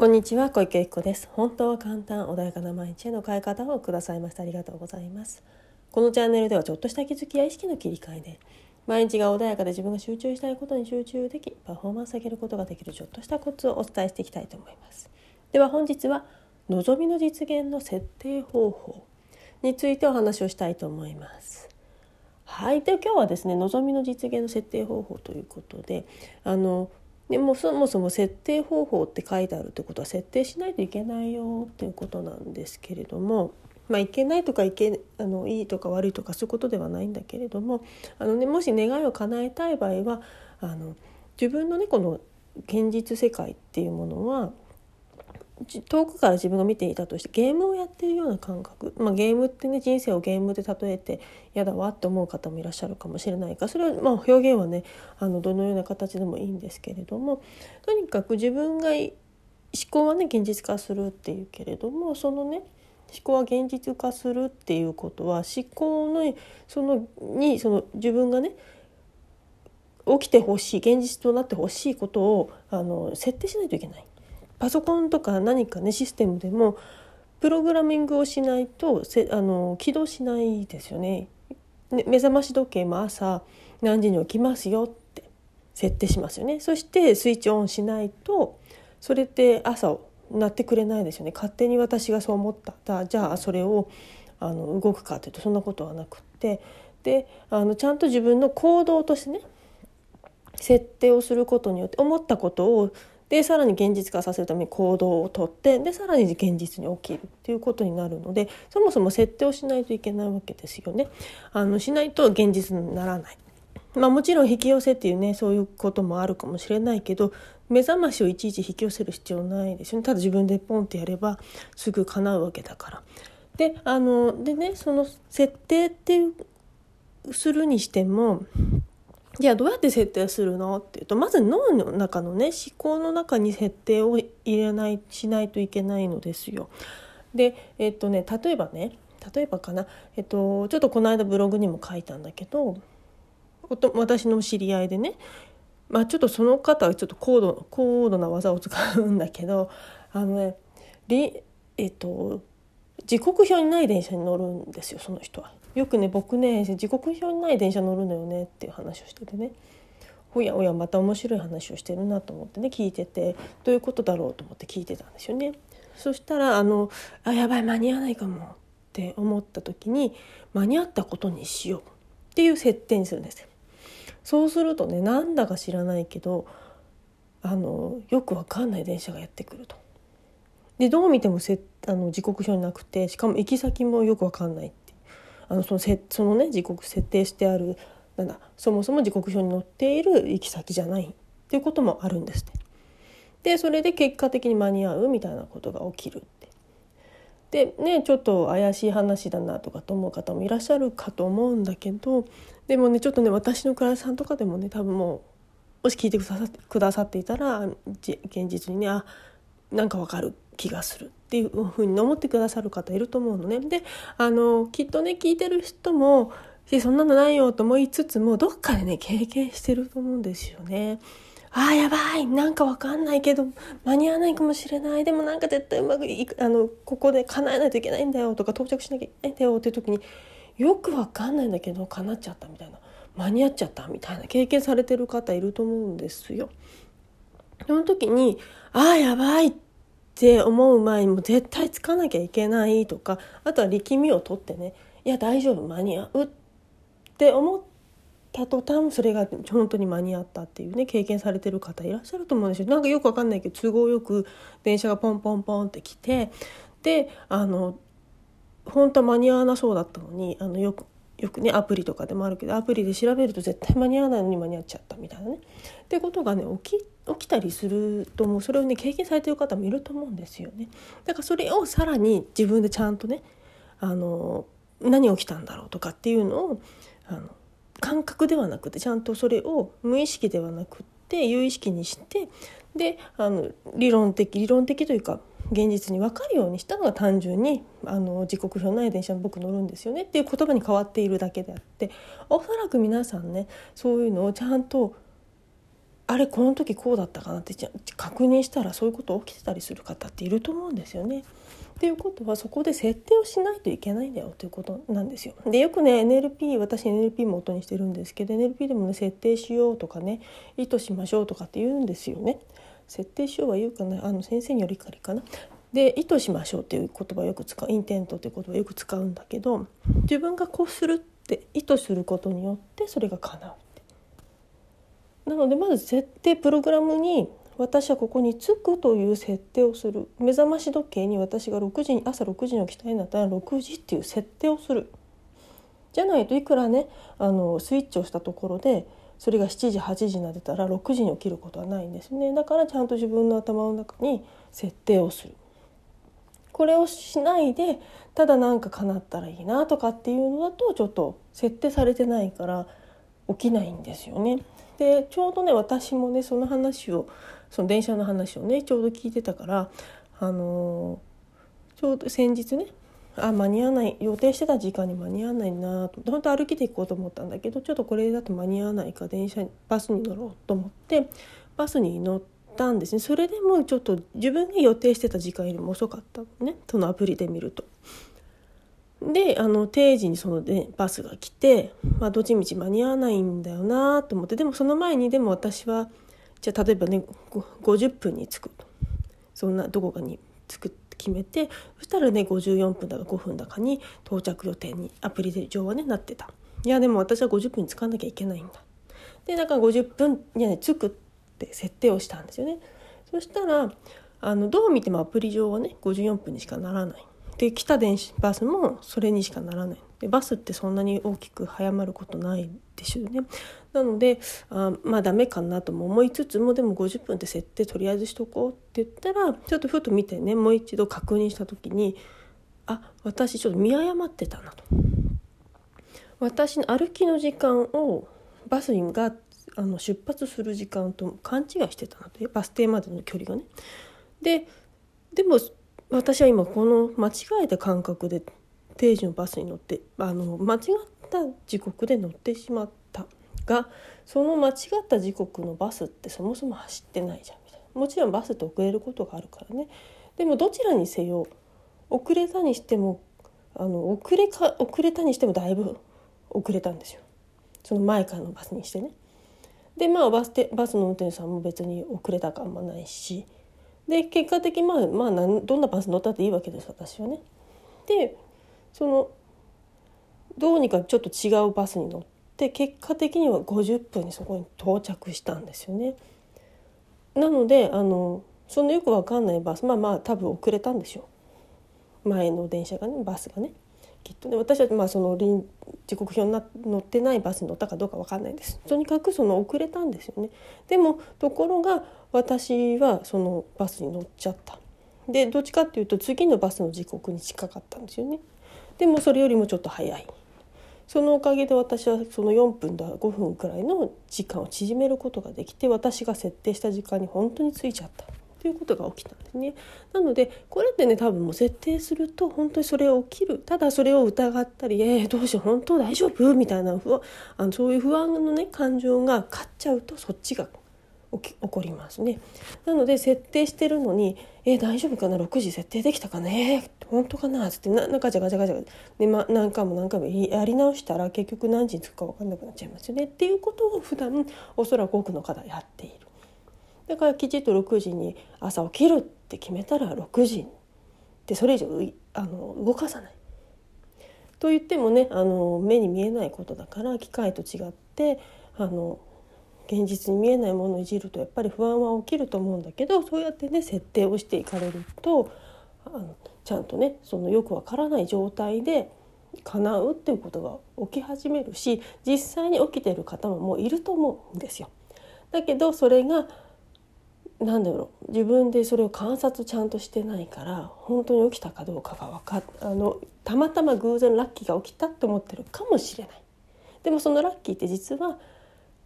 こんにちは小池由紀子です。本当は簡単穏やかな毎日への変え方をくださいましてありがとうございます。このチャンネルではちょっとした気づきや意識の切り替えで毎日が穏やかで自分が集中したいことに集中できパフォーマンス上げることができるちょっとしたコツをお伝えしていきたいと思います。では本日は望みの実現の設定方法についてお話をしたいと思います。はい。で今日はですね望みの実現の設定方法ということであのでもそもそも設定方法って書いてあるってことは設定しないといけないよっていうことなんですけれども。まあ、いけないとかいけあのいいとか悪いとかそういうことではないんだけれどもあの、ね、もし願いを叶えたい場合はあの自分のねこの現実世界っていうものは遠くから自分が見ていたとしてゲームをやってるような感覚、まあ、ゲームってね人生をゲームで例えて嫌だわって思う方もいらっしゃるかもしれないかそれはまあ表現はねあのどのような形でもいいんですけれどもとにかく自分が思考はね現実化するっていうけれどもそのね思考は現実化するっていうことは思考のそのにその自分がね起きてほしい現実となってほしいことをあの設定しないといけない。パソコンとか何かねシステムでもプログラミングをしないとせあの起動しないですよね。ね目覚まし時計も朝何時に起きますよって設定しますよね。そしてスイッチオンしないとそれって朝鳴ってくれないですよね。勝手に私がそう思ったじゃあそれをあの動くかというとそんなことはなくってであのちゃんと自分の行動としてね設定をすることによって思ったことをでさらに現実化させるために行動をとってでさらに現実に起きるっていうことになるのでそもそも設定をしないといけないわけですよね。あのしないと現実にならない。まあ、もちろん引き寄せっていうねそういうこともあるかもしれないけど目覚ましをいちいち引き寄せる必要ないですよねただ自分でポンってやればすぐ叶うわけだから。であのでねその設定っていうするにしてもじゃあどうやって設定するの？っていうとまず脳の中のね思考の中に設定を入れないしないといけないのですよ。でえっとね例えばね例えばかな、えっと、ちょっとこの間ブログにも書いたんだけど私の知り合いでねまあちょっとその方はちょっと高度高度な技を使うんだけどあのねえっと時刻表にない電車に乗るんですよその人は。よくね僕ね時刻表にない電車乗るのよねっていう話をしててねおやおやまた面白い話をしてるなと思ってね聞いててどういうことだろうと思って聞いてたんですよね。そしたらあのあやばい間に合わないかもって思った時に間に合ったことにしようっていう設定にするんです。そうするとねなんだか知らないけどあのよくわかんない電車がやってくると。でどう見てもせあの時刻表になくてしかも行き先もよくわかんないあのそのせそのね時刻設定してあるなんだそもそも時刻表に載っている行き先じゃないっていうこともあるんですね。でそれで結果的に間に合うみたいなことが起きるって。でねちょっと怪しい話だなとかと思う方もいらっしゃるかと思うんだけどでもねちょっとね私のクライアントさんとかでもね多分もうもし聞いてくださってくださっていたら現実にねあなんかわかる気がするっていうふうに思ってくださる方いると思うのね。であのきっとね聞いてる人もそんなのないよと思いつつもどっかでね経験してると思うんですよね。あーやばいなんかわかんないけど間に合わないかもしれないでもなんか絶対うまくいくあのここで叶えないといけないんだよとか到着しなきゃいけないんだよっていう時によくわかんないんだけど叶っちゃったみたいな間に合っちゃったみたいな経験されてる方いると思うんですよ。その時にああやばいっって思う前にも絶対つかなきゃいけないとかあとは力みを取ってねいや大丈夫間に合うって思った途端それが本当に間に合ったっていうね経験されてる方いらっしゃると思うんですよなんかよくわかんないけど都合よく電車がポンポンポンって来てであの本当は間に合わなそうだったのにあのよくよくねアプリとかでもあるけどアプリで調べると絶対間に合わないのに間に合っちゃったみたいなね。ってことがね起き起きたりするともうそれをね経験されてる方もいると思うんですよね。だからそれをさらに自分でちゃんとねあの何起きたんだろうとかっていうのをあの感覚ではなくてちゃんとそれを無意識ではなくって有意識にしてであの理論的理論的というか現実に分かるようにしたのが単純にあの時刻表ない電車に僕乗るんですよねっていう言葉に変わっているだけであっておそらく皆さんねそういうのをちゃんとあれこの時こうだったかなって確認したらそういうこと起きてたりする方っていると思うんですよね。っていうことはそこで設定をしないといけないんだよということなんですよ。でよくね NLP 私 NLP も元にしてるんですけど NLP でもね設定しようとかね意図しましょうとかって言うんですよね。設定しようは言うかなあの先生によりかりかな。で意図しましょうっていう言葉をよく使うインテントっていう言葉をよく使うんだけど自分がこうするって意図することによってそれが叶うなのでまず設定プログラムに私はここに着くという設定をする。目覚まし時計に私が6時に朝6時に起きたいんだったら6時っていう設定をする。じゃないといくらねあのスイッチをしたところでそれが7時8時になってたら6時に起きることはないんですね。だからちゃんと自分の頭の中に設定をする。これをしないでただなんか叶ったらいいなとかっていうのだとちょっと設定されてないから起きないんですよね。でちょうどね私もねその話をその電車の話をねちょうど聞いてたからあのー、ちょうど先日ねあ間に合わない予定してた時間に間に合わないなと本当歩きで行こうと思ったんだけどちょっとこれだと間に合わないか電車バスに乗ろうと思ってバスに乗ったんですねそれでもちょっと自分が予定してた時間よりも遅かったのねそのアプリで見ると。であの定時にその、ね、バスが来て、まあ、どっちみち間に合わないんだよなと思ってでもその前にでも私はじゃあ例えばね50分に着くと。そんなどこかに着くって決めてそしたらね54分だか5分だかに到着予定にアプリ上はねなってた。いやでも私は50分に着かなきゃいけないんだ。でだから50分にはね着くって設定をしたんですよね。そしたらあのどう見てもアプリ上はね54分にしかならない。で来た電子バスもそれにしかならない。でバスってそんなに大きく早まることないでしょうね。なのであまあダメかなとも思いつつもでも50分って設定とりあえずしとこうって言ったらちょっとふと見てねもう一度確認した時にあ私ちょっと見誤ってたなと。私の歩きの時間をバスがあの出発する時間と勘違いしてたなと。バス停までの距離がね。ででも私は今この間違えた感覚で定時のバスに乗ってあの間違った時刻で乗ってしまったがその間違った時刻のバスってそもそも走ってないじゃんみたいな。もちろんバスって遅れることがあるからね。でもどちらにせよ遅れたにしてもあの遅れか遅れたにしてもだいぶ遅れたんですよ。その前からのバスにしてね。でまあバスバスの運転手さんも別に遅れたかあんまないしで結果的にまあ、まあ、どんなバス乗ったっていいわけです私はね。でそのどうにかちょっと違うバスに乗って結果的には50分にそこに到着したんですよね。なのであのそのよくわかんないバスまあまあ多分遅れたんでしょう前の電車がねバスがねきっとね私はまあその時刻表に乗ってないバスに乗ったかどうか分かんないです。とにかくその遅れたんですよね。でもところが私はそのバスに乗っちゃった。でどっちかっていうと次のバスの時刻に近かったんですよね。でもそれよりもちょっと早い。そのおかげで私はその4分だ5分くらいの時間を縮めることができて私が設定した時間に本当についちゃった。ということが起きたんですね。なのでこれってね多分もう設定すると本当にそれ起きるただそれを疑ったり「えー、どうしよう本当大丈夫?」みたいな不安あのそういう不安のね感情が勝っちゃうとそっちが起き起こりますね。なので設定してるのに「えー、大丈夫かな？6時設定できたかね？本当かな?」っつってななんかガチャガチャガチャで、ま、何回も何回もやり直したら結局何時に着くか分かんなくなっちゃいますよねっていうことを普段おそらく多くの方やっている。だからきちっと6時に朝起きるって決めたら6時でそれ以上あの動かさない。と言ってもねあの目に見えないことだから機械と違ってあの現実に見えないものをいじるとやっぱり不安は起きると思うんだけどそうやってね設定をしていかれるとあのちゃんとねそのよくわからない状態で叶うっていうことが起き始めるし実際に起きてる方ももういると思うんですよ。だけどそれがなんだろう自分でそれを観察ちゃんとしてないから本当に起きたかどうかが分かあのたまたま偶然ラッキーが起きたって思ってるかもしれないでもそのラッキーって実は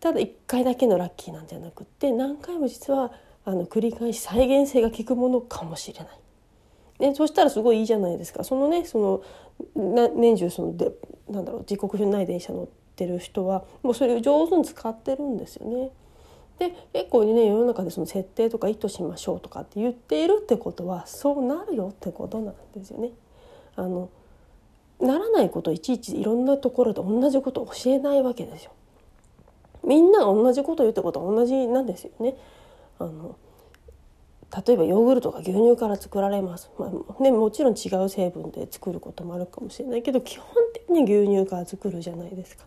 ただ1回だけのラッキーなんじゃなくって何回も実はあの繰り返し再現性が効くものかもしれない。ね、そしたらすごいいいじゃないですかそのねその年中そのでなんだろう時刻表ない電車乗ってる人はもうそれを上手に使ってるんですよね。で結構ね世の中でその設定とか意図しましょうとかって言っているってことはそうなるよってことなんですよね。あのならないことをいちいちいろんなところで同じことを教えないわけですよ。みんなが同じこと言うってことは同じなんですよね。あの例えばヨーグルトが牛乳から作られます、まあね、もちろん違う成分で作ることもあるかもしれないけど基本的に牛乳から作るじゃないですか。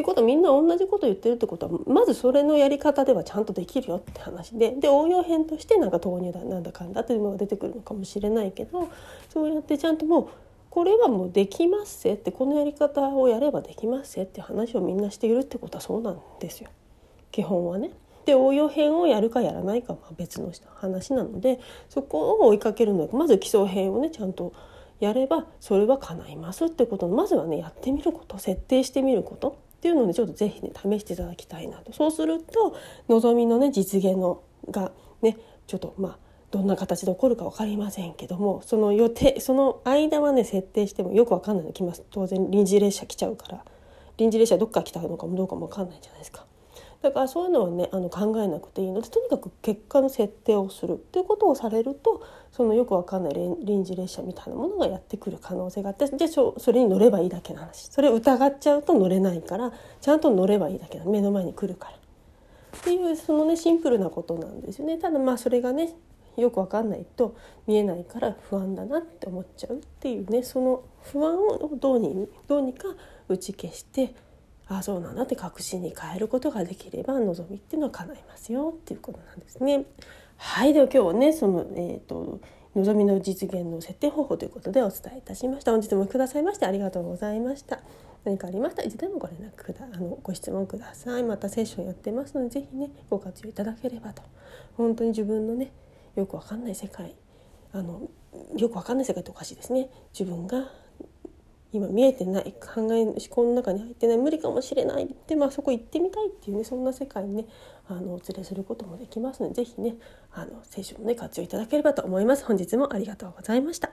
ていうことみんな同じこと言ってるってことはまずそれのやり方ではちゃんとできるよって話でで応用編としてなんか豆乳だなんだかんだっていうのが出てくるのかもしれないけどそうやってちゃんともうこれはもうできますせってこのやり方をやればできますせって話をみんなしているってことはそうなんですよ。基本はね。で応用編をやるかやらないかは別の話なのでそこを追いかけるのはまず基礎編をねちゃんとやればそれは叶いますってこと。のまずはねやってみること。設定してみること。っていうのでちょっと是非ね試していただきたいなと。そうすると望みのね実現のがねちょっとまあどんな形で起こるか分かりませんけどもその予定その間はね設定してもよく分かんないの来ます。当然臨時列車来ちゃうから。臨時列車どっから来たのかもどうかも分かんないじゃないですか。だからそういうのはねあの考えなくていいのでとにかく結果の設定をするっていうことをされるとそのよくわかんない臨時列車みたいなものがやってくる可能性があってじゃあそれに乗ればいいだけの話それを疑っちゃうと乗れないからちゃんと乗ればいいだけの目の前に来るから。っていうそのねシンプルなことなんですよね。ただまあそれがねよくわかんないと見えないから不安だなって思っちゃうっていうねその不安をどうにどうにか打ち消してああそうなんだって確信に変えることができれば望みっていうのは叶いますよっていうことなんですね。はいでは今日はねその、えーと、望みの実現の設定方法ということでお伝えいたしました。本日もくださいましてありがとうございました。何かありました？らいつでもご連絡くだあのご質問ください。またセッションやってますので是非ねご活用いただければと本当に自分のねよくわかんない世界あのよくわかんない世界っておかしいですね自分が今見えてない考え思考の中に入ってない無理かもしれないで、まあ、そこ行ってみたいっていうねそんな世界にねあのお連れすることもできますので是非ねあの聖書もね活用いただければと思います。本日もありがとうございました。